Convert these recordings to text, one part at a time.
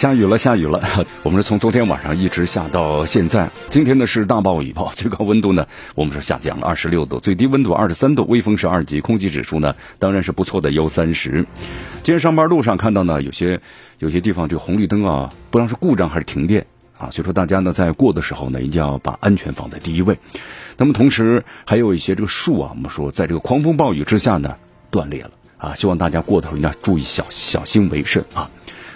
下雨了，下雨了。我们是从昨天晚上一直下到现在。今天呢是大暴雨暴，最高温度呢我们是下降了二十六度，最低温度二十三度，微风是二级，空气指数呢当然是不错的，幺三十。今天上班路上看到呢有些有些地方这个红绿灯啊，不知道是故障还是停电啊，所以说大家呢在过的时候呢一定要把安全放在第一位。那么同时还有一些这个树啊，我们说在这个狂风暴雨之下呢断裂了啊，希望大家过的时候一定要注意小小心为甚啊。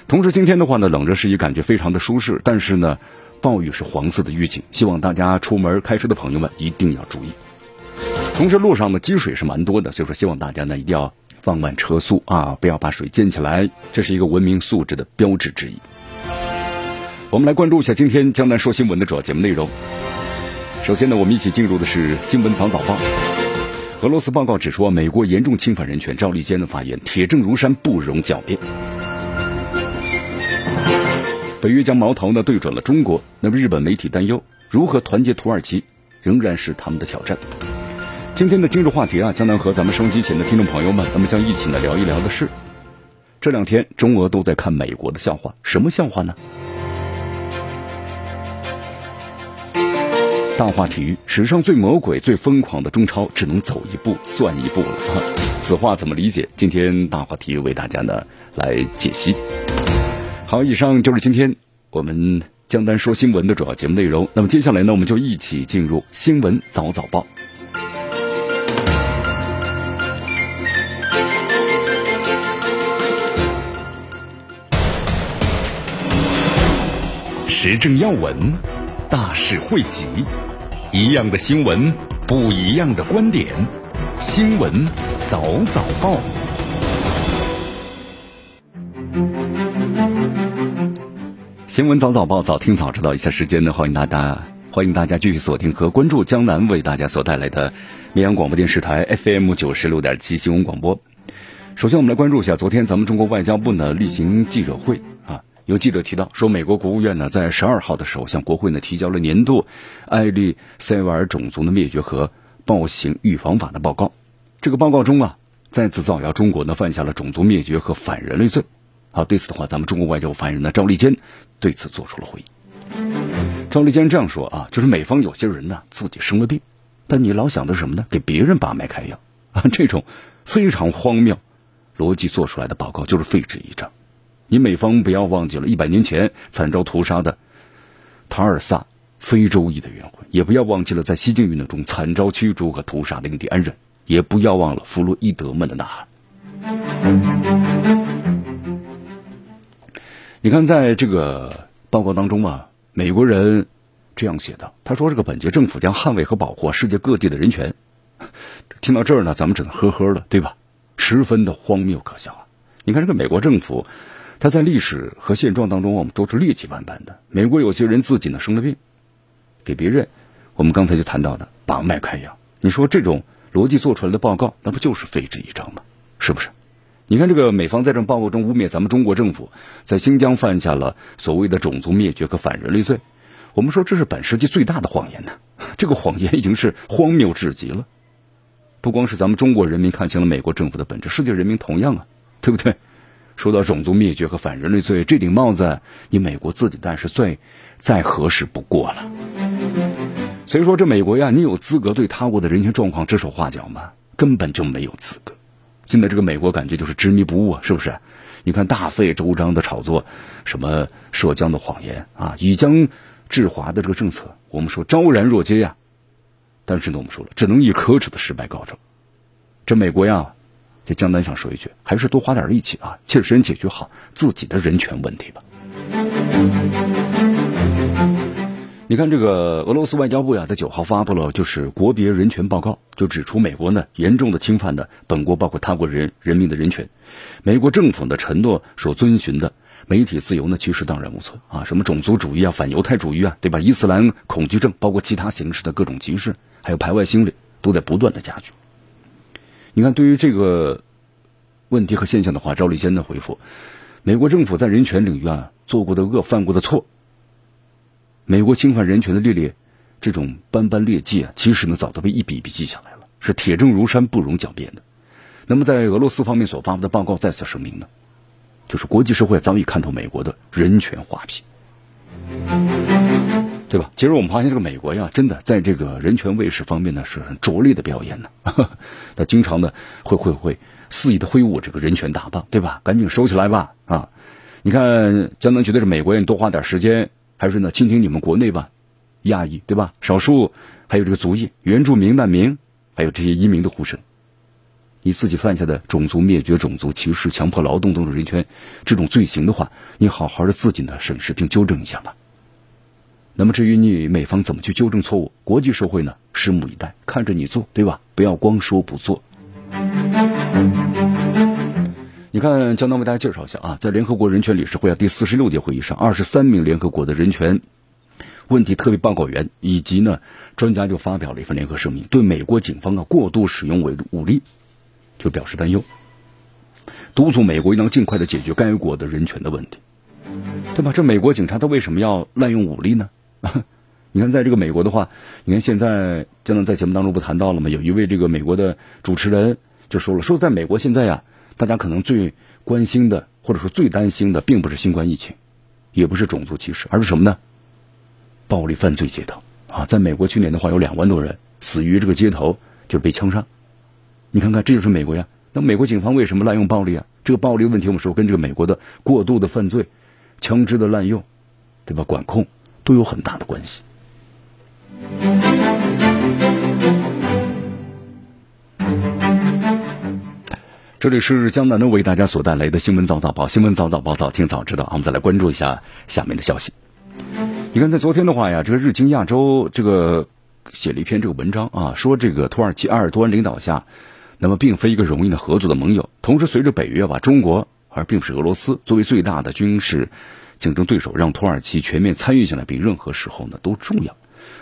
同时，今天的话呢，冷着湿衣感觉非常的舒适，但是呢，暴雨是黄色的预警，希望大家出门开车的朋友们一定要注意。同时，路上的积水是蛮多的，所以说希望大家呢一定要放慢车速啊，不要把水溅起来，这是一个文明素质的标志之一。我们来关注一下今天江南说新闻的主要节目内容。首先呢，我们一起进入的是新闻早早报。俄罗斯报告指出，美国严重侵犯人权，赵立坚的发言铁证如山，不容狡辩。北约将矛头呢对准了中国，那么日本媒体担忧如何团结土耳其，仍然是他们的挑战。今天的今日话题啊，将能和咱们收机前的听众朋友们，咱们将一起来聊一聊的是，这两天中俄都在看美国的笑话，什么笑话呢？大话题：史上最魔鬼、最疯狂的中超，只能走一步算一步了。此话怎么理解？今天大话题为大家呢来解析。好，以上就是今天我们江南说新闻的主要节目内容。那么接下来呢，我们就一起进入新闻早早报。时政要闻，大事汇集，一样的新闻，不一样的观点。新闻早早报。新闻早早报，早听早知道。一下时间呢，欢迎大家，欢迎大家继续锁定和关注江南为大家所带来的绵阳广播电视台 FM 九十六点七新闻广播。首先，我们来关注一下昨天咱们中国外交部呢例行记者会啊，有记者提到说，美国国务院呢在十二号的时候向国会呢提交了年度艾利塞瓦尔种族的灭绝和暴行预防法的报告。这个报告中啊，再次造谣中国呢犯下了种族灭绝和反人类罪。好，对此的话，咱们中国外交部发言人呢赵立坚对此做出了回应。赵立坚这样说啊，就是美方有些人呢自己生了病，但你老想的什么呢？给别人把脉开药 啊，这种非常荒谬逻辑做出来的报告就是废纸一张。你美方不要忘记了，一百年前惨遭屠杀的塔尔萨非洲裔的冤魂，也不要忘记了在西进运动中惨遭驱逐和屠杀的印第安人，也不要忘了弗洛伊德们的呐喊。你看，在这个报告当中啊，美国人这样写的，他说：“这个本届政府将捍卫和保护世界各地的人权。”听到这儿呢，咱们只能呵呵了，对吧？十分的荒谬可笑啊！你看这个美国政府，他在历史和现状当中，我们都是劣迹斑斑的。美国有些人自己呢生了病，给别人，我们刚才就谈到的把脉开药。你说这种逻辑做出来的报告，那不就是废纸一张吗？是不是？你看，这个美方在这报告中污蔑咱们中国政府在新疆犯下了所谓的种族灭绝和反人类罪，我们说这是本世纪最大的谎言呢。这个谎言已经是荒谬至极了。不光是咱们中国人民看清了美国政府的本质，世界人民同样啊，对不对？说到种族灭绝和反人类罪，这顶帽子你美国自己戴是最再合适不过了。所以说，这美国呀，你有资格对他国的人权状况指手画脚吗？根本就没有资格。现在这个美国感觉就是执迷不悟啊，是不是？你看大费周章的炒作什么涉疆的谎言啊，以疆制华的这个政策，我们说昭然若揭呀。但是呢，我们说了，只能以可耻的失败告终。这美国呀，这江南想说一句，还是多花点力气啊，切身解决好自己的人权问题吧。你看这个俄罗斯外交部呀，在九号发布了就是国别人权报告，就指出美国呢严重的侵犯的本国包括他国人人民的人权，美国政府的承诺所遵循的媒体自由呢其实荡然无存啊，什么种族主义啊、反犹太主义啊，对吧？伊斯兰恐惧症，包括其他形式的各种歧视，还有排外心理，都在不断的加剧。你看，对于这个问题和现象的话，赵立坚的回复：美国政府在人权领域啊做过的恶、犯过的错，美国侵犯人权的劣劣这种斑斑劣迹啊，其实呢早都被一笔笔记下来了，是铁证如山、不容狡辩的。那么，在俄罗斯方面所发布的报告再次声明呢，就是国际社会早已看透美国的人权画皮。对吧？其实我们发现这个美国呀，真的在这个人权卫士方面呢，是很拙劣的表演呢。他经常呢会会会肆意的挥舞这个人权大棒，对吧？赶紧收起来吧！啊，你看，江南觉得是美国人多花点时间，还是呢倾听你们国内吧，亚裔对吧？少数还有这个族裔、原住民、难民，还有这些移民的呼声。你自己犯下的种族灭绝、种族歧视、强迫劳动等种人权这种罪行的话，你好好的自己呢审视并纠正一下吧。那么至于你美方怎么去纠正错误，国际社会呢拭目以待，看着你做，对吧？不要光说不做。你看，江南为大家介绍一下啊，在联合国人权理事会啊第四十六届会议上，二十三名联合国的人权问题特别报告员以及呢专家就发表了一份联合声明，对美国警方啊过度使用武武力就表示担忧，督促美国应当尽快的解决该国的人权的问题，对吧？这美国警察他为什么要滥用武力呢？你看，在这个美国的话，你看现在江南在节目当中不谈到了吗？有一位这个美国的主持人就说了，说在美国现在呀，大家可能最关心的或者说最担心的，并不是新冠疫情，也不是种族歧视，而是什么呢？暴力犯罪街头啊，在美国去年的话，有两万多人死于这个街头，就是被枪杀。你看看，这就是美国呀。那美国警方为什么滥用暴力啊？这个暴力问题，我们说跟这个美国的过度的犯罪、枪支的滥用，对吧？管控。都有很大的关系。这里是江南的为大家所带来的新闻早早报，新闻早早报早听早知道。我们再来关注一下下面的消息。你看，在昨天的话呀，这个日经亚洲这个写了一篇这个文章啊，说这个土耳其埃尔多安领导下，那么并非一个容易的合作的盟友。同时，随着北约把中国而并不是俄罗斯作为最大的军事。竞争对手让土耳其全面参与进来，比任何时候呢都重要，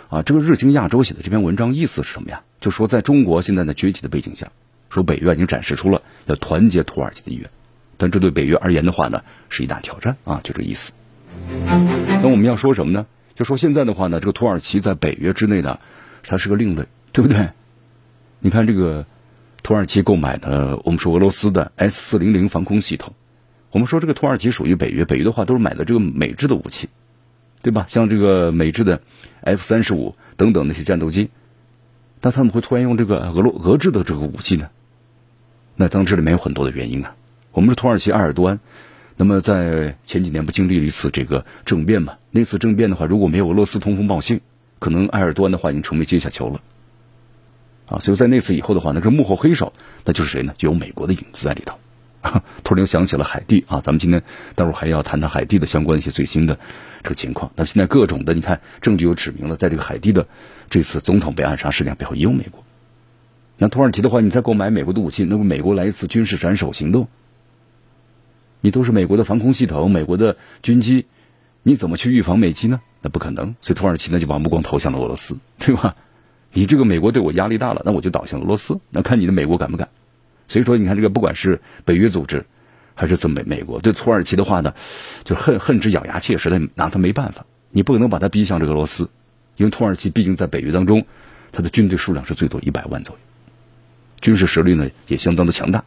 啊，这个日经亚洲写的这篇文章意思是什么呀？就说在中国现在的崛起的背景下，说北约已经展示出了要团结土耳其的意愿，但这对北约而言的话呢，是一大挑战啊，就这个意思。那我们要说什么呢？就说现在的话呢，这个土耳其在北约之内呢，它是个另类，对不对？你看这个土耳其购买的，我们说俄罗斯的 S 四零零防空系统。我们说这个土耳其属于北约，北约的话都是买的这个美制的武器，对吧？像这个美制的 F 三十五等等那些战斗机，那他们会突然用这个俄罗俄制的这个武器呢？那当这里面有很多的原因啊。我们是土耳其埃尔多安，那么在前几年不经历了一次这个政变嘛？那次政变的话，如果没有俄罗斯通风报信，可能埃尔多安的话已经成为阶下囚了。啊，所以在那次以后的话，那个幕后黑手那就是谁呢？就有美国的影子在里头。突然又想起了海地啊，咱们今天待会还要谈谈海地的相关一些最新的这个情况。那现在各种的，你看证据又指明了，在这个海地的这次总统被暗杀事件背后也有美国。那土耳其的话，你再购买美国的武器，那么美国来一次军事斩首行动，你都是美国的防空系统、美国的军机，你怎么去预防美机呢？那不可能。所以土耳其呢就把目光投向了俄罗斯，对吧？你这个美国对我压力大了，那我就倒向俄罗斯，那看你的美国敢不敢。所以说，你看这个，不管是北约组织，还是这美美国对土耳其的话呢，就恨恨之咬牙切，齿的拿他没办法。你不可能把他逼向这个俄罗斯，因为土耳其毕竟在北约当中，他的军队数量是最多一百万左右，军事实力呢也相当的强大，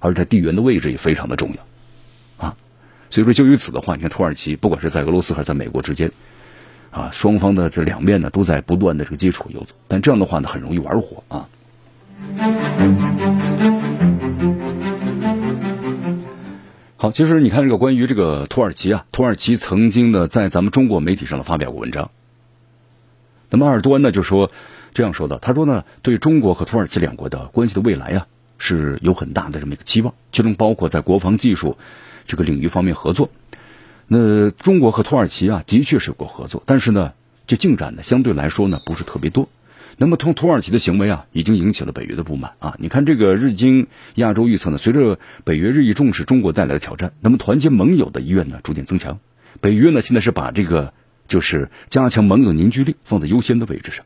而且地缘的位置也非常的重要，啊，所以说就于此的话，你看土耳其不管是在俄罗斯还是在美国之间，啊，双方的这两面呢都在不断的这个接触游走，但这样的话呢很容易玩火啊。好，其实你看这个关于这个土耳其啊，土耳其曾经呢在咱们中国媒体上呢发表过文章。那么埃尔多安呢就说这样说的，他说呢对中国和土耳其两国的关系的未来啊是有很大的这么一个期望，其中包括在国防技术这个领域方面合作。那中国和土耳其啊的确是有过合作，但是呢这进展呢相对来说呢不是特别多。那么，从土耳其的行为啊，已经引起了北约的不满啊。你看，这个日经亚洲预测呢，随着北约日益重视中国带来的挑战，那么团结盟友的意愿呢逐渐增强。北约呢现在是把这个就是加强盟友凝聚力放在优先的位置上。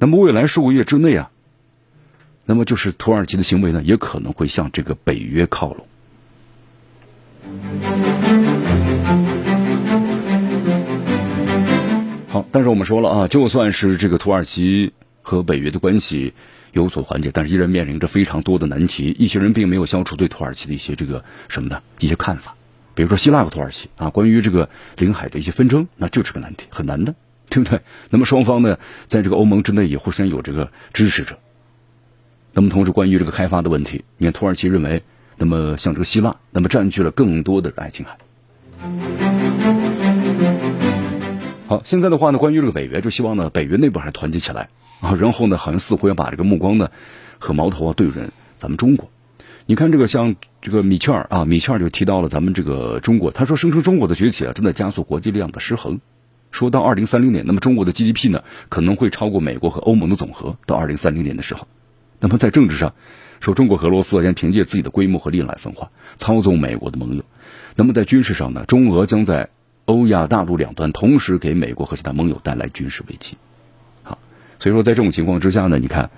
那么未来数个月之内啊，那么就是土耳其的行为呢也可能会向这个北约靠拢。好，但是我们说了啊，就算是这个土耳其。和北约的关系有所缓解，但是依然面临着非常多的难题。一些人并没有消除对土耳其的一些这个什么的一些看法，比如说希腊和土耳其啊，关于这个领海的一些纷争，那就是个难题，很难的，对不对？那么双方呢，在这个欧盟之内也互相有这个支持者。那么同时，关于这个开发的问题，你看土耳其认为，那么像这个希腊，那么占据了更多的爱琴海。好，现在的话呢，关于这个北约，就希望呢，北约内部还团结起来。啊，然后呢，好像似乎要把这个目光呢和矛头啊对准咱们中国。你看这个像这个米切尔啊，米切尔就提到了咱们这个中国，他说声称中国的崛起啊正在加速国际力量的失衡。说到二零三零年，那么中国的 GDP 呢可能会超过美国和欧盟的总和。到二零三零年的时候，那么在政治上，说中国和俄罗斯将凭借自己的规模和力量来分化，操纵美国的盟友。那么在军事上呢，中俄将在欧亚大陆两端同时给美国和其他盟友带来军事危机。好所以说，在这种情况之下呢，你看，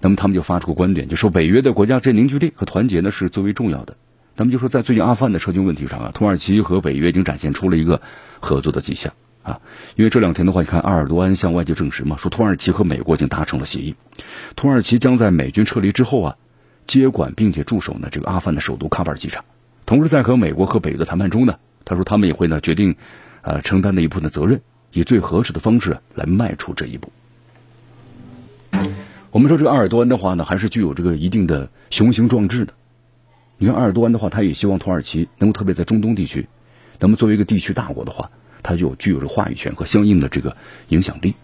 那么他们就发出个观点，就说北约的国家这凝聚力和团结呢是最为重要的。那么就说，在最近阿富汗的撤军问题上啊，土耳其和北约已经展现出了一个合作的迹象啊。因为这两天的话，你看阿尔多安向外界证实嘛，说土耳其和美国已经达成了协议，土耳其将在美军撤离之后啊，接管并且驻守呢这个阿富汗的首都喀布尔机场。同时，在和美国和北约的谈判中呢，他说他们也会呢决定，呃，承担那一部分的责任，以最合适的方式来迈出这一步。我们说这个阿尔多安的话呢，还是具有这个一定的雄心壮志的。你看阿尔多安的话，他也希望土耳其能够特别在中东地区，那么作为一个地区大国的话，他就具有这话语权和相应的这个影响力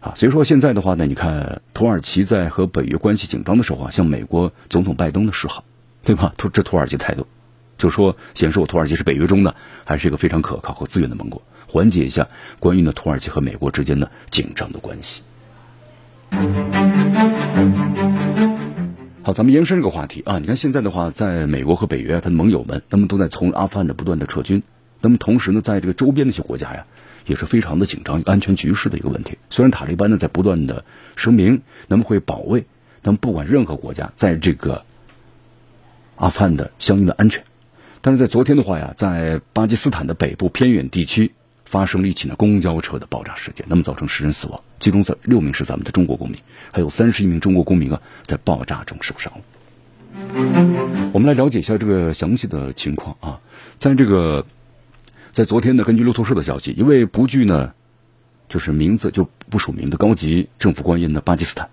啊。所以说现在的话呢，你看土耳其在和北约关系紧张的时候啊，向美国总统拜登的示好，对吧？这土耳其态度，就说显示我土耳其是北约中的还是一个非常可靠和资源的盟国，缓解一下关于呢土耳其和美国之间的紧张的关系。好，咱们延伸这个话题啊。你看现在的话，在美国和北约，他的盟友们，那么都在从阿富汗的不断的撤军。那么同时呢，在这个周边的一些国家呀，也是非常的紧张，安全局势的一个问题。虽然塔利班呢在不断的声明，那么会保卫，那么不管任何国家在这个阿富汗的相应的安全，但是在昨天的话呀，在巴基斯坦的北部偏远地区。发生了一起呢公交车的爆炸事件，那么造成十人死亡，其中在六名是咱们的中国公民，还有三十一名中国公民啊在爆炸中受伤。我们来了解一下这个详细的情况啊，在这个在昨天呢，根据路透社的消息，一位不具呢就是名字就不署名的高级政府官员的巴基斯坦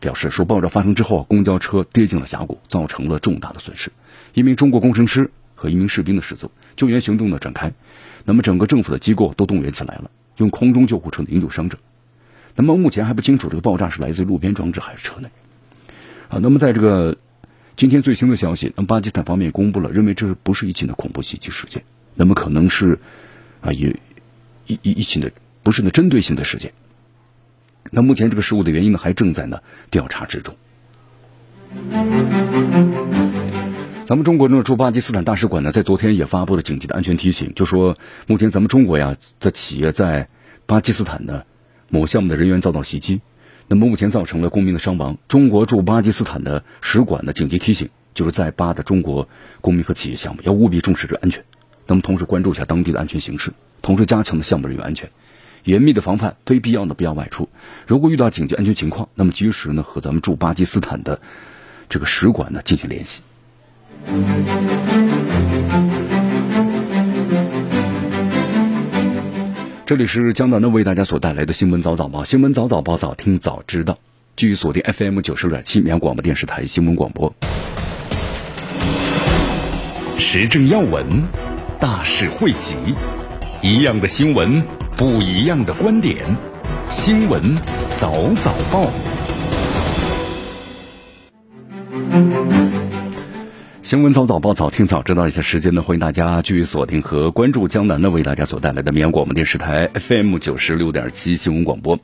表示说，爆炸发生之后，公交车跌进了峡谷，造成了重大的损失，一名中国工程师和一名士兵的失踪，救援行动呢展开。那么整个政府的机构都动员起来了，用空中救护车营救伤者。那么目前还不清楚这个爆炸是来自路边装置还是车内。啊，那么在这个今天最新的消息，那么巴基斯坦方面公布了，认为这不是一起的恐怖袭击事件，那么可能是啊一一一一起的不是呢针对性的事件。那目前这个事故的原因呢还正在呢调查之中。咱们中国呢驻巴基斯坦大使馆呢，在昨天也发布了紧急的安全提醒，就说目前咱们中国呀的企业在巴基斯坦的某项目的人员遭到袭击，那么目前造成了公民的伤亡。中国驻巴基斯坦的使馆的紧急提醒，就是在巴的中国公民和企业项目要务必重视这安全，那么同时关注一下当地的安全形势，同时加强的项目人员安全，严密的防范非必要的不要外出。如果遇到紧急安全情况，那么及时呢和咱们驻巴基斯坦的这个使馆呢进行联系。这里是江南的为大家所带来的新闻早早报，新闻早早报早听早知道，继续锁定 FM 九十六点七绵阳广播电视台新闻广播。时政要闻，大事汇集，一样的新闻，不一样的观点，新闻早早报。新闻早早报早听早知道一些时间呢，欢迎大家继续锁定和关注江南呢为大家所带来的绵阳广播电视台 FM 九十六点七新闻广播。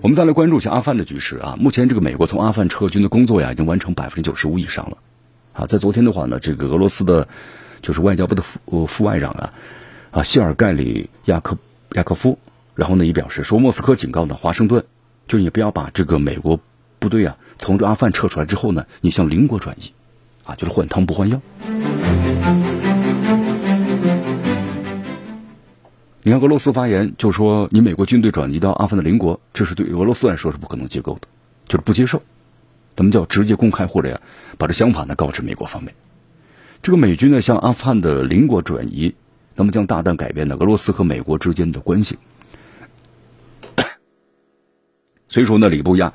我们再来关注一下阿富汗的局势啊。目前这个美国从阿富汗撤军的工作呀，已经完成百分之九十五以上了。啊，在昨天的话呢，这个俄罗斯的，就是外交部的副副外长啊，啊谢尔盖里亚克亚科夫，然后呢也表示说，莫斯科警告呢华盛顿，就你不要把这个美国部队啊从这阿富汗撤出来之后呢，你向邻国转移。啊，就是换汤不换药。你看，俄罗斯发言就说，你美国军队转移到阿富汗的邻国，这是对俄罗斯来说是不可能接受的，就是不接受。咱们叫直接公开或者呀，把这想法呢告知美国方面。这个美军呢向阿富汗的邻国转移，那么将大大改变呢俄罗斯和美国之间的关系。所以说呢，里布亚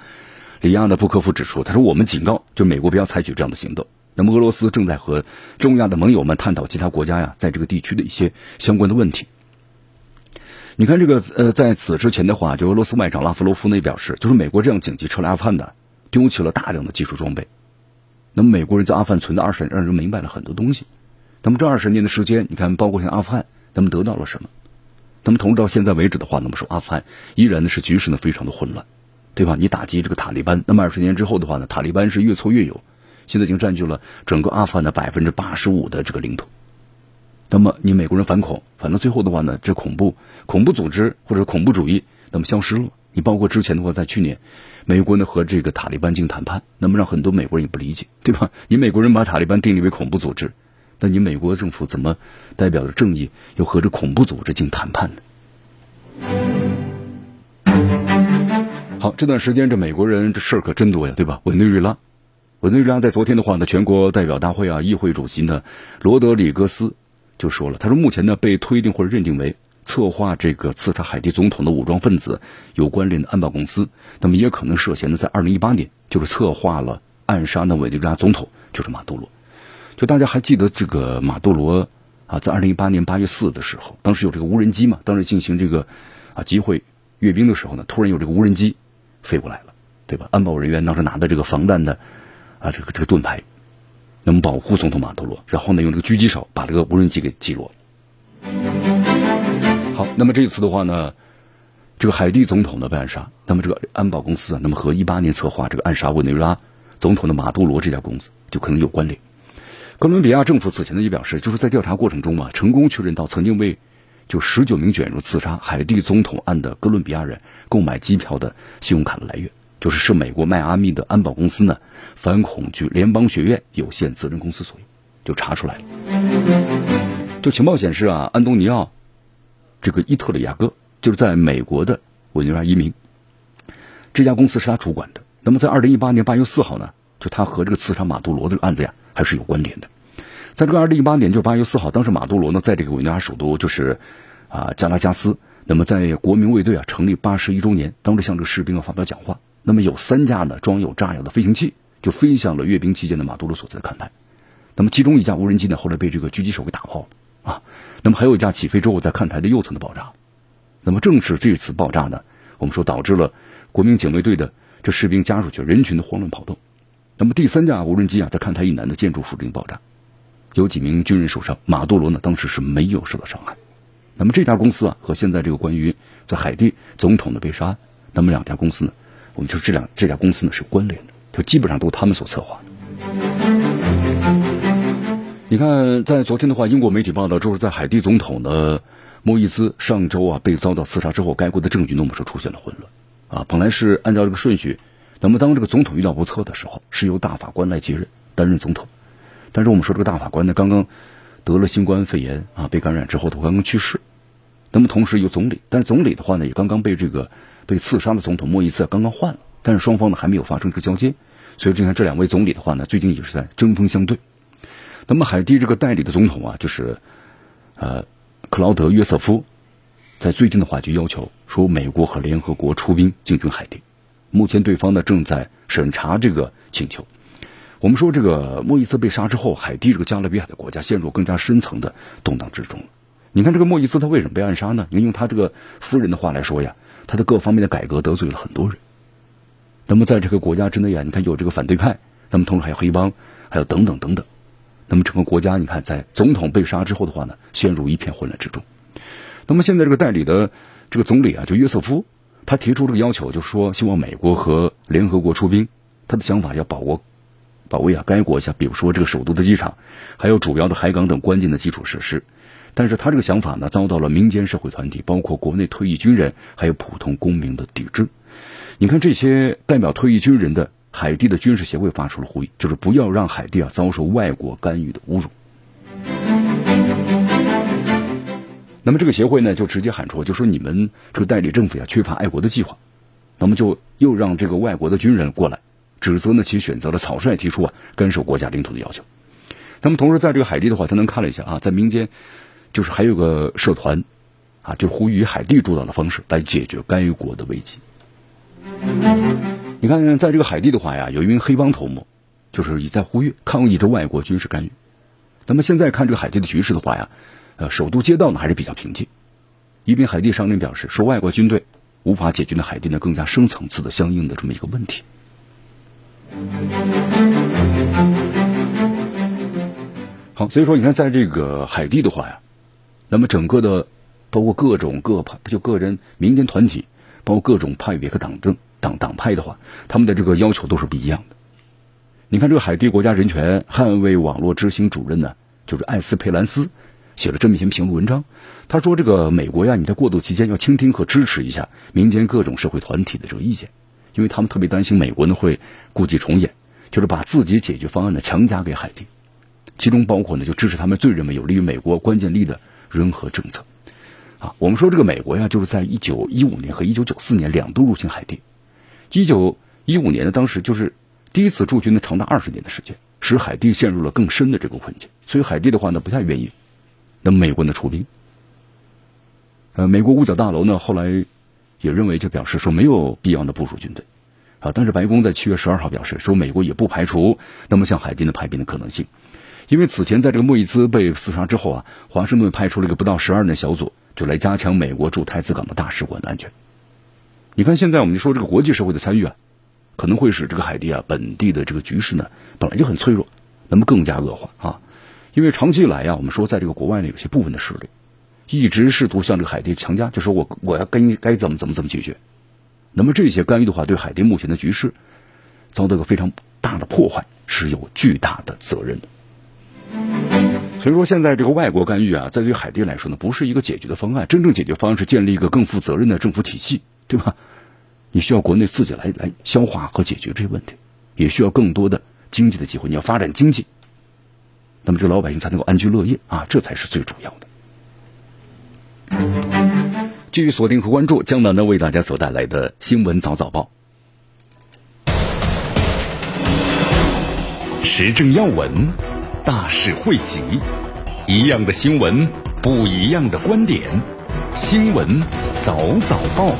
里亚的布科夫指出，他说我们警告，就美国不要采取这样的行动。那么俄罗斯正在和中亚的盟友们探讨其他国家呀，在这个地区的一些相关的问题。你看这个呃，在此之前的话，就俄罗斯外长拉夫罗夫呢表示，就是美国这样紧急撤离阿富汗的，丢弃了大量的技术装备。那么美国人在阿富汗存的二十年，让人明白了很多东西。那么这二十年的时间，你看，包括像阿富汗，他们得到了什么？那么同时到现在为止的话，那么说阿富汗依然呢是局势呢非常的混乱，对吧？你打击这个塔利班，那么二十年之后的话呢，塔利班是越挫越勇。现在已经占据了整个阿富汗的百分之八十五的这个领土。那么你美国人反恐，反正最后的话呢，这恐怖恐怖组织或者恐怖主义，那么消失了。你包括之前的话，在去年，美国呢和这个塔利班进行谈判，那么让很多美国人也不理解，对吧？你美国人把塔利班定义为恐怖组织，那你美国政府怎么代表着正义，又和这恐怖组织进行谈判呢？好，这段时间这美国人这事儿可真多呀，对吧？委内瑞拉。委内瑞拉在昨天的话呢，全国代表大会啊，议会主席呢，罗德里戈斯就说了，他说目前呢被推定或者认定为策划这个刺杀海地总统的武装分子有关联的安保公司，那么也可能涉嫌呢在二零一八年就是策划了暗杀那委内瑞拉总统，就是马杜罗。就大家还记得这个马杜罗啊，在二零一八年八月四的时候，当时有这个无人机嘛，当时进行这个啊集会阅兵的时候呢，突然有这个无人机飞过来了，对吧？安保人员当时拿的这个防弹的。啊，这个这个盾牌，能保护总统马杜罗，然后呢，用这个狙击手把这个无人机给击落。好，那么这一次的话呢，这个海地总统呢被暗杀，那么这个安保公司啊，那么和一八年策划这个暗杀委内瑞拉总统的马杜罗这家公司就可能有关联。哥伦比亚政府此前呢也表示，就是在调查过程中啊，成功确认到曾经为就十九名卷入刺杀海地总统案的哥伦比亚人购买机票的信用卡的来源。就是是美国迈阿密的安保公司呢，反恐局联邦学院有限责任公司所为，就查出来了。就情报显示啊，安东尼奥这个伊特里亚哥就是在美国的委内瑞拉移民，这家公司是他主管的。那么在二零一八年八月四号呢，就他和这个刺杀马杜罗这个案子呀还是有关联的。在这个二零一八年就是八月四号，当时马杜罗呢在这个委内瑞拉首都就是啊加拉加斯，那么在国民卫队啊成立八十一周年，当时向这个士兵啊发表讲话。那么有三架呢装有炸药的飞行器就飞向了阅兵期间的马杜罗所在的看台，那么其中一架无人机呢后来被这个狙击手给打爆了啊，那么还有一架起飞之后在看台的右侧的爆炸，那么正是这次爆炸呢，我们说导致了国民警卫队的这士兵家属群人群的慌乱跑动，那么第三架无人机啊在看台以南的建筑附近爆炸，有几名军人受伤，马杜罗呢当时是没有受到伤害，那么这家公司啊和现在这个关于在海地总统的被杀，那么两家公司呢？我们说这两这家公司呢是关联的，就基本上都他们所策划的。你看，在昨天的话，英国媒体报道，就是在海地总统的莫伊兹上周啊被遭到刺杀之后，该国的政局那么说出现了混乱啊。本来是按照这个顺序，那么当这个总统遇到不测的时候，是由大法官来接任担任总统。但是我们说这个大法官呢刚刚得了新冠肺炎啊，被感染之后他刚刚去世。那么同时有总理，但是总理的话呢也刚刚被这个。被刺杀的总统莫伊兹刚刚换了，但是双方呢还没有发生这个交接，所以你看这两位总理的话呢，最近也是在针锋相对。那么海地这个代理的总统啊，就是呃克劳德约瑟夫，在最近的话就要求说美国和联合国出兵进军海地，目前对方呢正在审查这个请求。我们说这个莫伊兹被杀之后，海地这个加勒比海的国家陷入更加深层的动荡之中。你看这个莫伊兹他为什么被暗杀呢？你用他这个夫人的话来说呀。他的各方面的改革得罪了很多人，那么在这个国家之内啊，你看有这个反对派，那么同时还有黑帮，还有等等等等，那么整个国家，你看在总统被杀之后的话呢，陷入一片混乱之中。那么现在这个代理的这个总理啊，就约瑟夫，他提出这个要求，就说希望美国和联合国出兵。他的想法要保握、保卫啊该国家，比如说这个首都的机场，还有主要的海港等关键的基础设施。但是他这个想法呢，遭到了民间社会团体，包括国内退役军人，还有普通公民的抵制。你看这些代表退役军人的海地的军事协会发出了呼吁，就是不要让海地啊遭受外国干预的侮辱。那么这个协会呢，就直接喊出，就说你们这个代理政府呀缺乏爱国的计划，那么就又让这个外国的军人过来，指责呢其选择了草率提出啊干涉国家领土的要求。那么同时在这个海地的话，他能看了一下啊，在民间。就是还有个社团，啊，就呼吁海地主导的方式来解决干预国的危机。你看，在这个海地的话呀，有一名黑帮头目，就是也在呼吁抗议着外国军事干预。那么现在看这个海地的局势的话呀，呃，首都街道呢还是比较平静。一名海地商人表示说，外国军队无法解决呢海地呢更加深层次的相应的这么一个问题。好，所以说你看，在这个海地的话呀。那么整个的，包括各种各派，就个人、民间团体，包括各种派别和党政党党派的话，他们的这个要求都是不一样的。你看，这个海地国家人权捍卫网络执行主任呢，就是艾斯佩兰斯，写了这么一篇评论文章。他说：“这个美国呀，你在过渡期间要倾听和支持一下民间各种社会团体的这个意见，因为他们特别担心美国呢会故伎重演，就是把自己解决方案呢强加给海地，其中包括呢就支持他们最认为有利于美国关键利益的。”任何政策，啊，我们说这个美国呀，就是在一九一五年和一九九四年两度入侵海地。一九一五年呢，当时就是第一次驻军的，长达二十年的时间，使海地陷入了更深的这个困境。所以海地的话呢，不太愿意那美国呢出兵。呃，美国五角大楼呢后来也认为，就表示说没有必要的部署军队啊。但是白宫在七月十二号表示说，美国也不排除那么向海地的派兵的可能性。因为此前在这个莫伊兹被刺杀之后啊，华盛顿派出了一个不到十二人的小组，就来加强美国驻太子港的大使馆的安全。你看现在我们就说这个国际社会的参与啊，可能会使这个海地啊本地的这个局势呢本来就很脆弱，那么更加恶化啊。因为长期以来呀，我们说在这个国外呢有些部分的势力，一直试图向这个海地强加，就说我我要该该怎么怎么怎么解决。那么这些干预的话，对海地目前的局势遭到个非常大的破坏，是有巨大的责任的。所以说，现在这个外国干预啊，在对海地来说呢，不是一个解决的方案。真正解决方案是建立一个更负责任的政府体系，对吧？你需要国内自己来来消化和解决这些问题，也需要更多的经济的机会。你要发展经济，那么这老百姓才能够安居乐业啊，这才是最主要的。继续锁定和关注江南呢为大家所带来的新闻早早报，时政要闻。大事汇集，一样的新闻，不一样的观点。新闻早早报，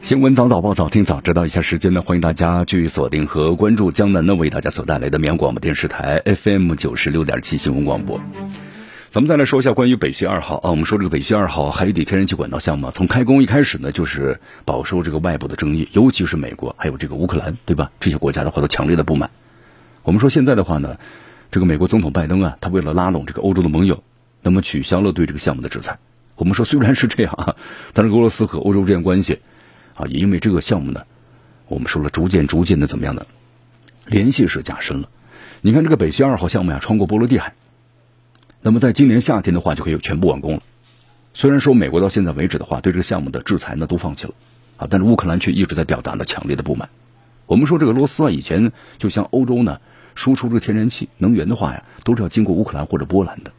新闻早早报，早听早知道。一下时间呢，欢迎大家继续锁定和关注江南呢为大家所带来的绵阳广播电视台 FM 九十六点七新闻广播。咱们再来说一下关于北溪二号啊，我们说这个北溪二号海底天然气管道项目从开工一开始呢，就是饱受这个外部的争议，尤其是美国还有这个乌克兰，对吧？这些国家的话都强烈的不满。我们说现在的话呢，这个美国总统拜登啊，他为了拉拢这个欧洲的盟友，那么取消了对这个项目的制裁。我们说虽然是这样啊，但是俄罗斯和欧洲之间关系啊，也因为这个项目呢，我们说了逐渐逐渐的怎么样呢？联系是加深了。你看这个北溪二号项目呀，穿过波罗的海。那么在今年夏天的话，就可以全部完工了。虽然说美国到现在为止的话，对这个项目的制裁呢都放弃了，啊，但是乌克兰却一直在表达呢强烈的不满。我们说这个俄罗斯啊，以前就向欧洲呢输出这个天然气能源的话呀，都是要经过乌克兰或者波兰的，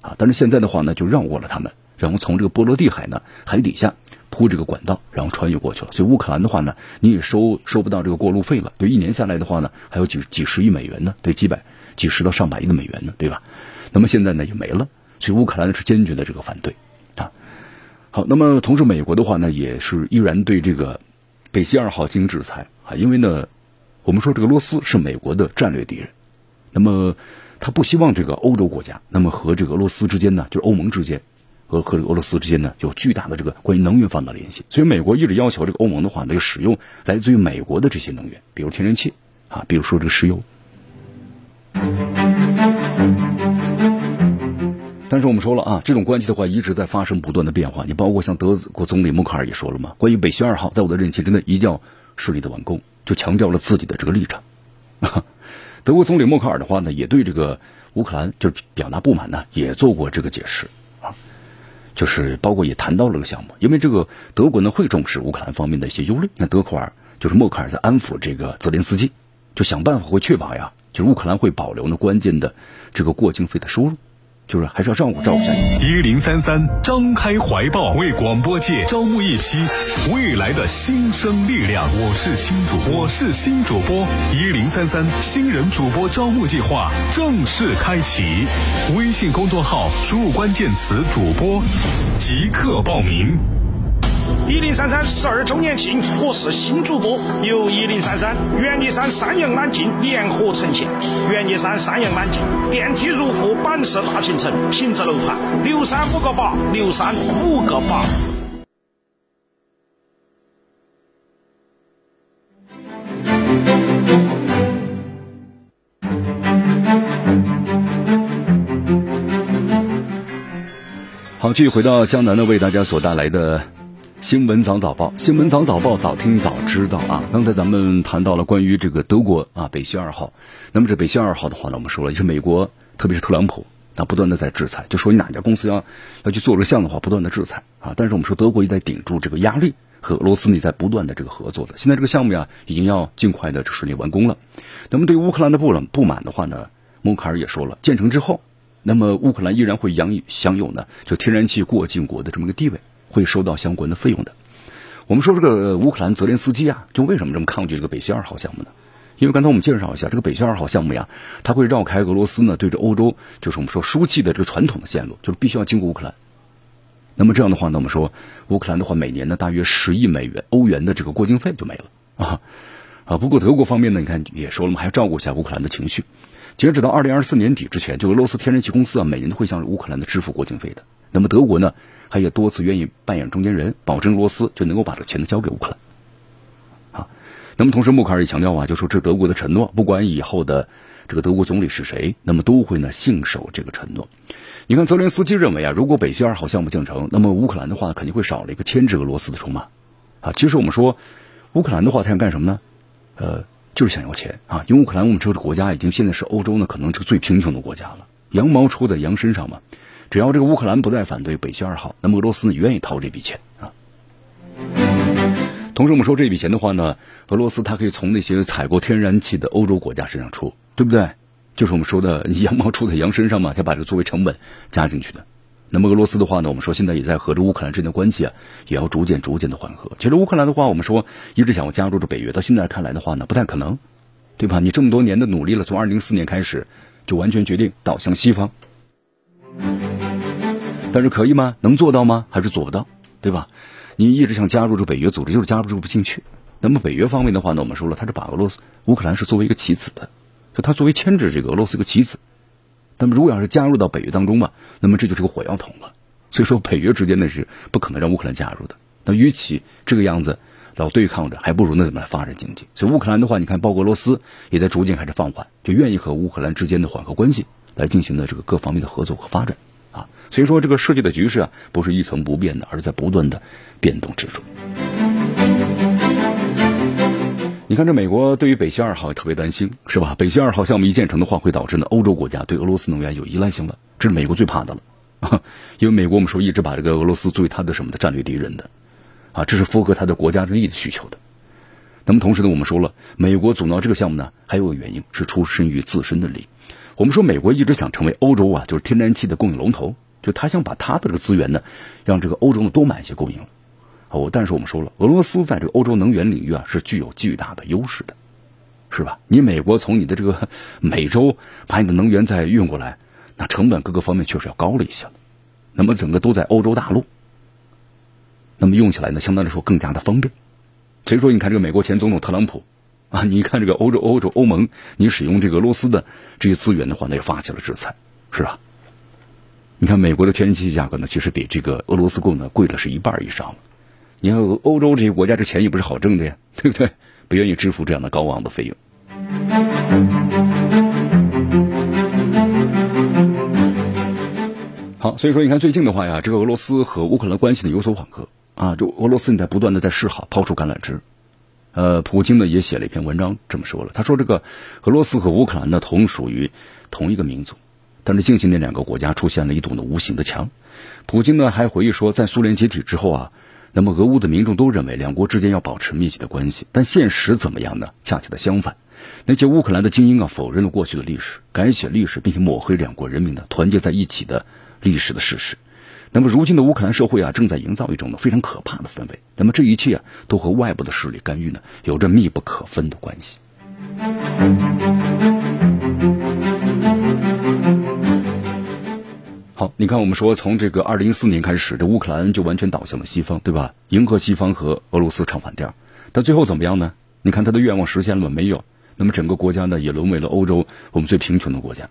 啊，但是现在的话呢，就让过了他们，然后从这个波罗的海呢海底下铺这个管道，然后穿越过去了。所以乌克兰的话呢，你也收收不到这个过路费了。对，一年下来的话呢，还有几几十亿美元呢，对，几百几十到上百亿的美元呢，对吧？那么现在呢也没了，所以乌克兰是坚决的这个反对啊。好，那么同时美国的话呢也是依然对这个北溪二号进行制裁啊，因为呢我们说这个俄罗斯是美国的战略敌人，那么他不希望这个欧洲国家那么和这个俄罗斯之间呢就是欧盟之间和和俄罗斯之间呢有巨大的这个关于能源方面的联系，所以美国一直要求这个欧盟的话呢，要使用来自于美国的这些能源，比如天然气啊，比如说这个石油。但是我们说了啊，这种关系的话一直在发生不断的变化。你包括像德国总理默克尔也说了嘛，关于北溪二号，在我的任期之内一定要顺利的完工，就强调了自己的这个立场。德国总理默克尔的话呢，也对这个乌克兰就表达不满呢，也做过这个解释，就是包括也谈到了个项目，因为这个德国呢会重视乌克兰方面的一些忧虑。那德克尔就是默克尔在安抚这个泽连斯基，就想办法会确保呀，就是乌克兰会保留呢关键的这个过境费的收入。就是还是要照顾照顾一下你。一零三三，张开怀抱，为广播界招募一批未来的新生力量。我是新主播，我是新主播。一零三三新人主播招募计划正式开启，微信公众号输入关键词“主播”，即刻报名。一零三三十二周年庆，我是新主播，由一零三三、原野山三阳揽境联合呈现。原野山三阳揽境，电梯入户板式大平层，品质楼盘，六三五个八，六三五个八。好，继续回到江南呢，为大家所带来的。新闻早早报，新闻早早报，早听早知道啊！刚才咱们谈到了关于这个德国啊，北溪二号。那么这北溪二号的话呢，我们说了，也是美国，特别是特朗普，那不断的在制裁，就说你哪家公司要要去做这个项目的话，不断的制裁啊。但是我们说德国也在顶住这个压力，和俄罗斯呢在不断的这个合作的。现在这个项目呀，已经要尽快的顺利完工了。那么对乌克兰的不冷不满的话呢，默克尔也说了，建成之后，那么乌克兰依然会享享有呢，就天然气过境国的这么个地位。会收到相关的费用的。我们说这个乌克兰泽连斯基啊，就为什么这么抗拒这个北溪二号项目呢？因为刚才我们介绍一下，这个北溪二号项目呀，它会绕开俄罗斯呢，对着欧洲就是我们说输气的这个传统的线路，就是必须要经过乌克兰。那么这样的话呢，我们说乌克兰的话，每年呢大约十亿美元欧元的这个过境费就没了啊啊！不过德国方面呢，你看也说了嘛，还要照顾一下乌克兰的情绪。截止到二零二四年底之前，就俄罗斯天然气公司啊，每年都会向乌克兰的支付过境费的。那么德国呢？他也多次愿意扮演中间人，保证罗斯就能够把这个钱呢交给乌克兰。啊，那么同时默克尔也强调啊，就说这德国的承诺，不管以后的这个德国总理是谁，那么都会呢信守这个承诺。你看泽连斯基认为啊，如果北溪二号项目建成，那么乌克兰的话肯定会少了一个牵制俄罗斯的筹码。啊，其实我们说乌克兰的话，他想干什么呢？呃，就是想要钱啊，因为乌克兰我们这个国家已经现在是欧洲呢可能这个最贫穷的国家了，羊毛出在羊身上嘛。只要这个乌克兰不再反对北溪二号，那么俄罗斯呢愿意掏这笔钱啊。同时，我们说这笔钱的话呢，俄罗斯它可以从那些采购天然气的欧洲国家身上出，对不对？就是我们说的 羊毛出在羊身上嘛，它把这个作为成本加进去的。那么俄罗斯的话呢，我们说现在也在和这乌克兰之间的关系啊，也要逐渐逐渐的缓和。其实乌克兰的话，我们说一直想要加入这北约，到现在看来的话呢，不太可能，对吧？你这么多年的努力了，从二零零四年开始就完全决定倒向西方。但是可以吗？能做到吗？还是做不到，对吧？你一直想加入这北约组织，就是加入不进去。那么北约方面的话呢，我们说了，他是把俄罗斯、乌克兰是作为一个棋子的，就他作为牵制这个俄罗斯一个棋子。那么如果要是加入到北约当中吧，那么这就是个火药桶了。所以说北约之间呢是不可能让乌克兰加入的。那与其这个样子老对抗着，还不如那怎么来发展经济？所以乌克兰的话，你看，包括俄罗斯也在逐渐开始放缓，就愿意和乌克兰之间的缓和关系。来进行的这个各方面的合作和发展，啊，所以说这个世界的局势啊，不是一成不变的，而是在不断的变动之中。你看，这美国对于北溪二号也特别担心，是吧？北溪二号项目一建成的话，会导致呢欧洲国家对俄罗斯能源有依赖性了，这是美国最怕的了，啊，因为美国我们说一直把这个俄罗斯作为他的什么的战略敌人的，啊，这是符合他的国家利益的需求的。那么同时呢，我们说了，美国阻挠这个项目呢，还有个原因是出身于自身的利益。我们说美国一直想成为欧洲啊，就是天然气的供应龙头，就他想把他的这个资源呢，让这个欧洲呢多买一些供应。哦，但是我们说了，俄罗斯在这个欧洲能源领域啊是具有巨大的优势的，是吧？你美国从你的这个美洲把你的能源再运过来，那成本各个方面确实要高了一些。那么整个都在欧洲大陆，那么用起来呢，相对来说更加的方便。所以说，你看这个美国前总统特朗普。啊，你看这个欧洲、欧洲、欧盟，你使用这个俄罗斯的这些资源的话，那也发起了制裁，是吧？你看美国的天然气价格呢，其实比这个俄罗斯供呢贵了是一半以上了。你看欧洲这些国家这钱也不是好挣的呀，对不对？不愿意支付这样的高昂的费用。好，所以说你看最近的话呀，这个俄罗斯和乌克兰关系呢有所缓和啊，就俄罗斯你在不断的在示好，抛出橄榄枝。呃，普京呢也写了一篇文章这么说了，他说这个俄罗斯和乌克兰呢同属于同一个民族，但是近期那两个国家出现了一堵呢无形的墙。普京呢还回忆说，在苏联解体之后啊。那么，俄乌的民众都认为两国之间要保持密切的关系，但现实怎么样呢？恰恰的相反，那些乌克兰的精英啊，否认了过去的历史，改写历史，并且抹黑两国人民的团结在一起的历史的事实。那么，如今的乌克兰社会啊，正在营造一种呢非常可怕的氛围。那么，这一切啊，都和外部的势力干预呢，有着密不可分的关系。好，你看，我们说从这个二零一四年开始，这乌克兰就完全倒向了西方，对吧？迎合西方和俄罗斯唱反调，但最后怎么样呢？你看他的愿望实现了吗？没有。那么整个国家呢，也沦为了欧洲我们最贫穷的国家。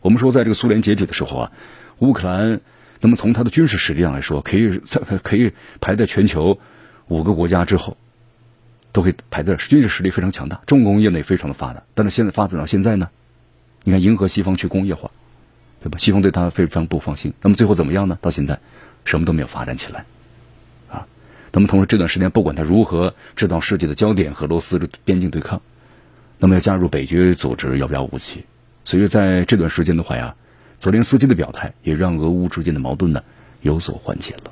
我们说，在这个苏联解体的时候啊，乌克兰，那么从它的军事实力上来说，可以在 可以排在全球五个国家之后，都可以排在军事实力非常强大，重工业呢也非常的发达。但是现在发展到现在呢，你看迎合西方去工业化。对吧？西方对他非常不放心。那么最后怎么样呢？到现在，什么都没有发展起来，啊。那么同时这段时间，不管他如何制造世界的焦点和俄罗斯的边境对抗，那么要加入北约组织要不要武器。所以在这段时间的话呀，泽连斯基的表态也让俄乌之间的矛盾呢有所缓解了。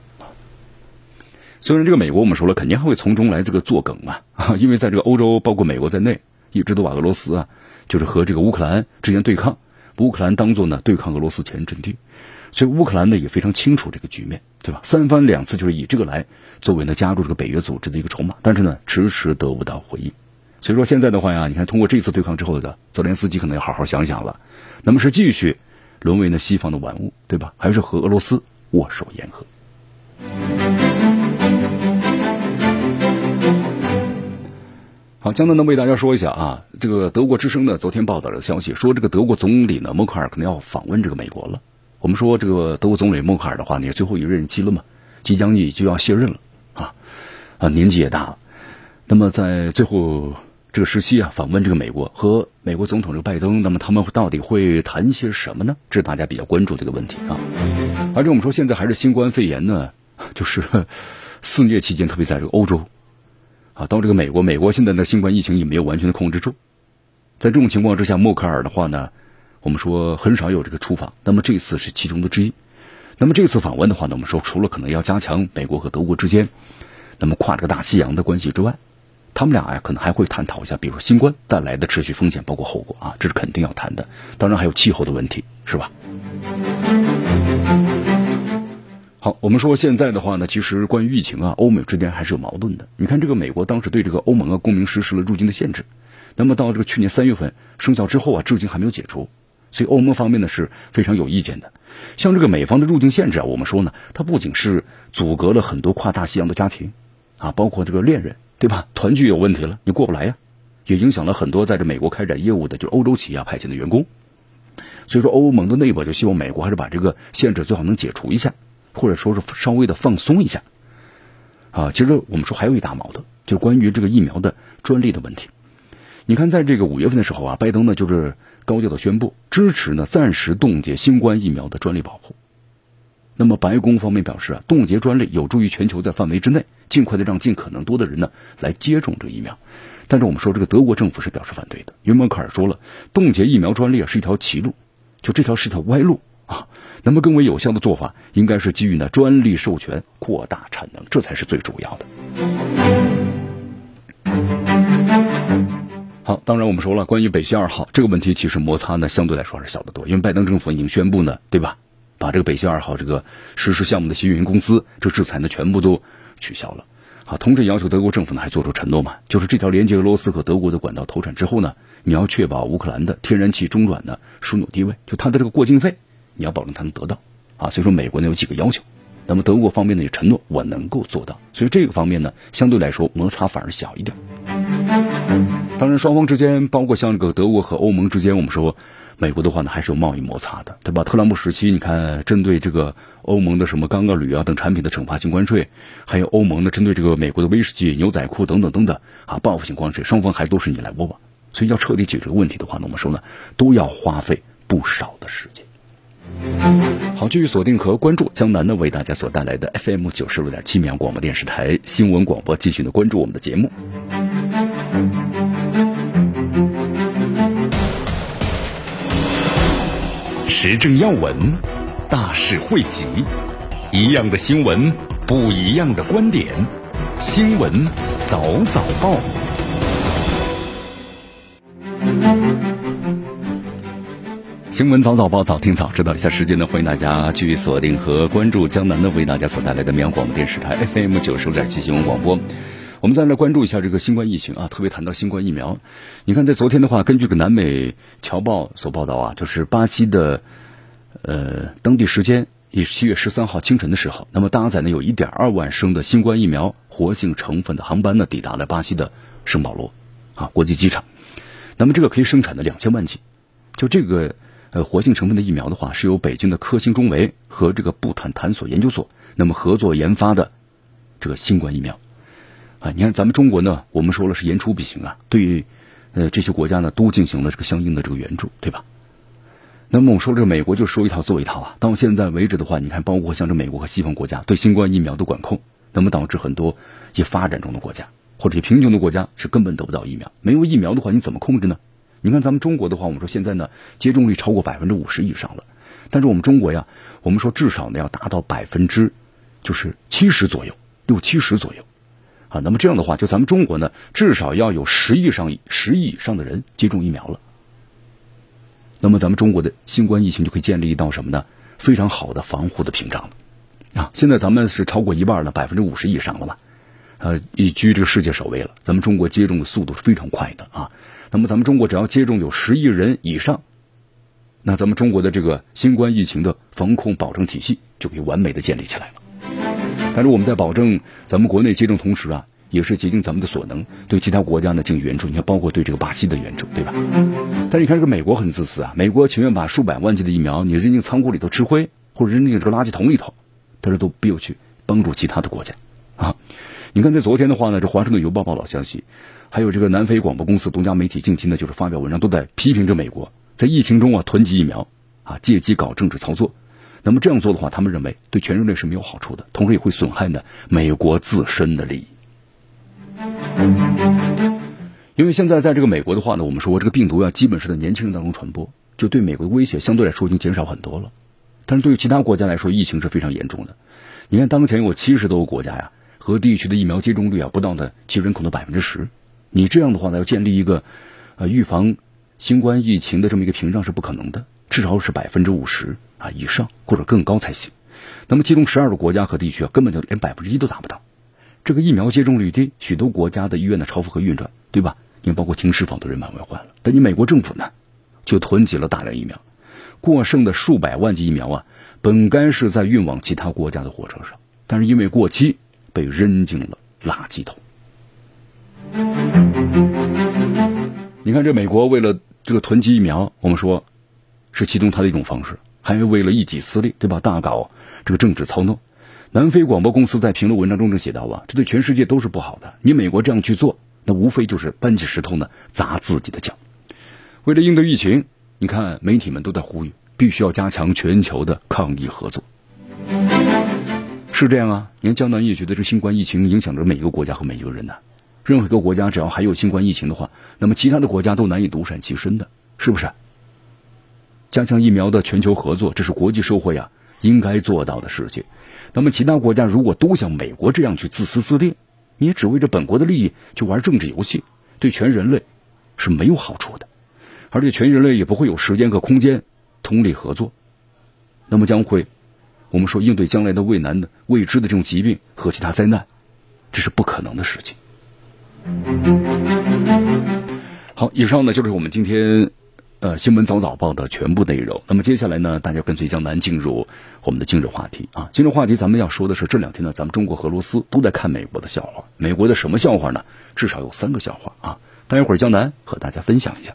虽然这个美国我们说了，肯定还会从中来这个作梗嘛，啊，因为在这个欧洲，包括美国在内，一直都把俄罗斯啊，就是和这个乌克兰之间对抗。乌克兰当做呢对抗俄罗斯前阵地，所以乌克兰呢也非常清楚这个局面，对吧？三番两次就是以这个来作为呢加入这个北约组织的一个筹码，但是呢迟迟得不到回应。所以说现在的话呀，你看通过这次对抗之后的泽连斯基可能要好好想想了，那么是继续沦为呢西方的玩物，对吧？还是和俄罗斯握手言和？好，江南呢为大家说一下啊，这个德国之声呢昨天报道的消息说，这个德国总理呢默克尔可能要访问这个美国了。我们说这个德国总理默克尔的话呢，最后一任期了嘛，即将也就要卸任了啊啊，年纪也大了。那么在最后这个时期啊，访问这个美国和美国总统这个拜登，那么他们到底会谈些什么呢？这是大家比较关注的一个问题啊。而且我们说现在还是新冠肺炎呢，就是 肆虐期间，特别在这个欧洲。啊，到这个美国，美国现在的新冠疫情也没有完全的控制住，在这种情况之下，默克尔的话呢，我们说很少有这个出访，那么这次是其中的之一。那么这次访问的话呢，我们说除了可能要加强美国和德国之间，那么跨这个大西洋的关系之外，他们俩呀可能还会探讨一下，比如说新冠带来的持续风险，包括后果啊，这是肯定要谈的。当然还有气候的问题，是吧？好，我们说现在的话呢，其实关于疫情啊，欧美之间还是有矛盾的。你看，这个美国当时对这个欧盟啊公民实施了入境的限制，那么到这个去年三月份生效之后啊，至今还没有解除，所以欧盟方面呢是非常有意见的。像这个美方的入境限制啊，我们说呢，它不仅是阻隔了很多跨大西洋的家庭啊，包括这个恋人，对吧？团聚有问题了，你过不来呀，也影响了很多在这美国开展业务的，就是欧洲企业派遣的员工。所以说，欧盟的内部就希望美国还是把这个限制最好能解除一下。或者说是稍微的放松一下，啊，其实我们说还有一大矛盾，就是关于这个疫苗的专利的问题。你看，在这个五月份的时候啊，拜登呢就是高调的宣布支持呢暂时冻结新冠疫苗的专利保护。那么白宫方面表示啊，冻结专利有助于全球在范围之内尽快的让尽可能多的人呢来接种这个疫苗。但是我们说这个德国政府是表示反对的，因为默克尔说了，冻结疫苗专利啊是一条歧路，就这条是条歪路啊。那么更为有效的做法，应该是基于呢专利授权扩大产能，这才是最主要的。好，当然我们说了，关于北溪二号这个问题，其实摩擦呢相对来说还是小得多，因为拜登政府已经宣布呢，对吧？把这个北溪二号这个实施项目的新运营公司，这制裁呢全部都取消了。啊，同时要求德国政府呢还做出承诺嘛，就是这条连接俄罗斯和德国的管道投产之后呢，你要确保乌克兰的天然气中转的枢纽地位，就它的这个过境费。你要保证它能得到，啊，所以说美国呢有几个要求，那么德国方面呢也承诺我能够做到，所以这个方面呢相对来说摩擦反而小一点。当然双方之间，包括像这个德国和欧盟之间，我们说美国的话呢，还是有贸易摩擦的，对吧？特朗普时期，你看针对这个欧盟的什么钢、锷、铝啊等产品的惩罚性关税，还有欧盟呢针对这个美国的威士忌、牛仔裤等等等等啊报复性关税，双方还都是你来我往，所以要彻底解决问题的话呢，我们说呢，都要花费不少的时间。好，继续锁定和关注江南呢为大家所带来的 FM 九十六点七绵阳广播电视台新闻广播，继续的关注我们的节目。时政要闻，大事汇集，一样的新闻，不一样的观点。新闻早早报，新闻早早报，早听早知道。一下时间呢，欢迎大家继续锁定和关注江南呢为大家所带来的绵阳广播电视台 FM 九十六点七新闻广播。我们再来关注一下这个新冠疫情啊，特别谈到新冠疫苗。你看，在昨天的话，根据个南美侨报所报道啊，就是巴西的呃当地时间以七月十三号清晨的时候，那么搭载呢有一点二万升的新冠疫苗活性成分的航班呢抵达了巴西的圣保罗啊国际机场。那么这个可以生产的两千万剂，就这个呃活性成分的疫苗的话，是由北京的科兴中维和这个布坦坦所研究所那么合作研发的这个新冠疫苗。啊，你看咱们中国呢，我们说了是言出必行啊，对于呃这些国家呢都进行了这个相应的这个援助，对吧？那么我说这个美国就说一套做一套啊，到现在为止的话，你看包括像这美国和西方国家对新冠疫苗的管控，那么导致很多一些发展中的国家或者一贫穷的国家是根本得不到疫苗，没有疫苗的话你怎么控制呢？你看咱们中国的话，我们说现在呢接种率超过百分之五十以上了，但是我们中国呀，我们说至少呢要达到百分之就是七十左右，六七十左右。啊，那么这样的话，就咱们中国呢，至少要有十亿上十亿以上的人接种疫苗了。那么咱们中国的新冠疫情就可以建立一道什么呢？非常好的防护的屏障了。啊，现在咱们是超过一半了，百分之五十以上了吧？呃，已居这个世界首位了。咱们中国接种的速度是非常快的啊。那么咱们中国只要接种有十亿人以上，那咱们中国的这个新冠疫情的防控保证体系就可以完美的建立起来了。但是我们在保证咱们国内接种同时啊，也是竭尽咱们的所能，对其他国家呢进行援助。你看，包括对这个巴西的援助，对吧？但是你看，这个美国很自私啊，美国情愿把数百万剂的疫苗你扔进仓库里头吃灰，或者扔进这个垃圾桶里头，但是都不要去帮助其他的国家啊。你看，在昨天的话呢，这《华盛顿邮报》报道消息，还有这个南非广播公司独家媒体近期呢，就是发表文章，都在批评着美国在疫情中啊囤积疫苗啊，借机搞政治操作。那么这样做的话，他们认为对全人类是没有好处的，同时也会损害呢美国自身的利益。因为现在在这个美国的话呢，我们说这个病毒啊，基本是在年轻人当中传播，就对美国的威胁相对来说已经减少很多了。但是对于其他国家来说，疫情是非常严重的。你看，当前有七十多个国家呀和地区的疫苗接种率啊不到呢其人口的百分之十。你这样的话呢，要建立一个呃预防新冠疫情的这么一个屏障是不可能的，至少是百分之五十。啊，以上或者更高才行。那么，其中十二个国家和地区啊，根本就连百分之一都达不到。这个疫苗接种率低，许多国家的医院的超负荷运转，对吧？你包括停尸房都人满为患了。但你美国政府呢，就囤积了大量疫苗，过剩的数百万剂疫苗啊，本该是在运往其他国家的火车上，但是因为过期，被扔进了垃圾桶。你看，这美国为了这个囤积疫苗，我们说是其中它的一种方式。还为了一己私利，对吧？大搞这个政治操弄。南非广播公司在评论文章中就写到啊，这对全世界都是不好的。你美国这样去做，那无非就是搬起石头呢砸自己的脚。为了应对疫情，你看媒体们都在呼吁，必须要加强全球的抗疫合作。是这样啊？你看江南也觉得这新冠疫情影响着每一个国家和每一个人呢。任何一个国家只要还有新冠疫情的话，那么其他的国家都难以独善其身的，是不是？加强疫苗的全球合作，这是国际社会啊应该做到的事情。那么，其他国家如果都像美国这样去自私自利，你也只为着本国的利益去玩政治游戏，对全人类是没有好处的，而且全人类也不会有时间和空间通力合作。那么，将会我们说应对将来的未难的未知的这种疾病和其他灾难，这是不可能的事情。好，以上呢就是我们今天。呃，新闻早早报的全部内容。那么接下来呢，大家跟随江南进入我们的今日话题啊。今日话题咱们要说的是，这两天呢，咱们中国和俄罗斯都在看美国的笑话。美国的什么笑话呢？至少有三个笑话啊。待会儿江南和大家分享一下。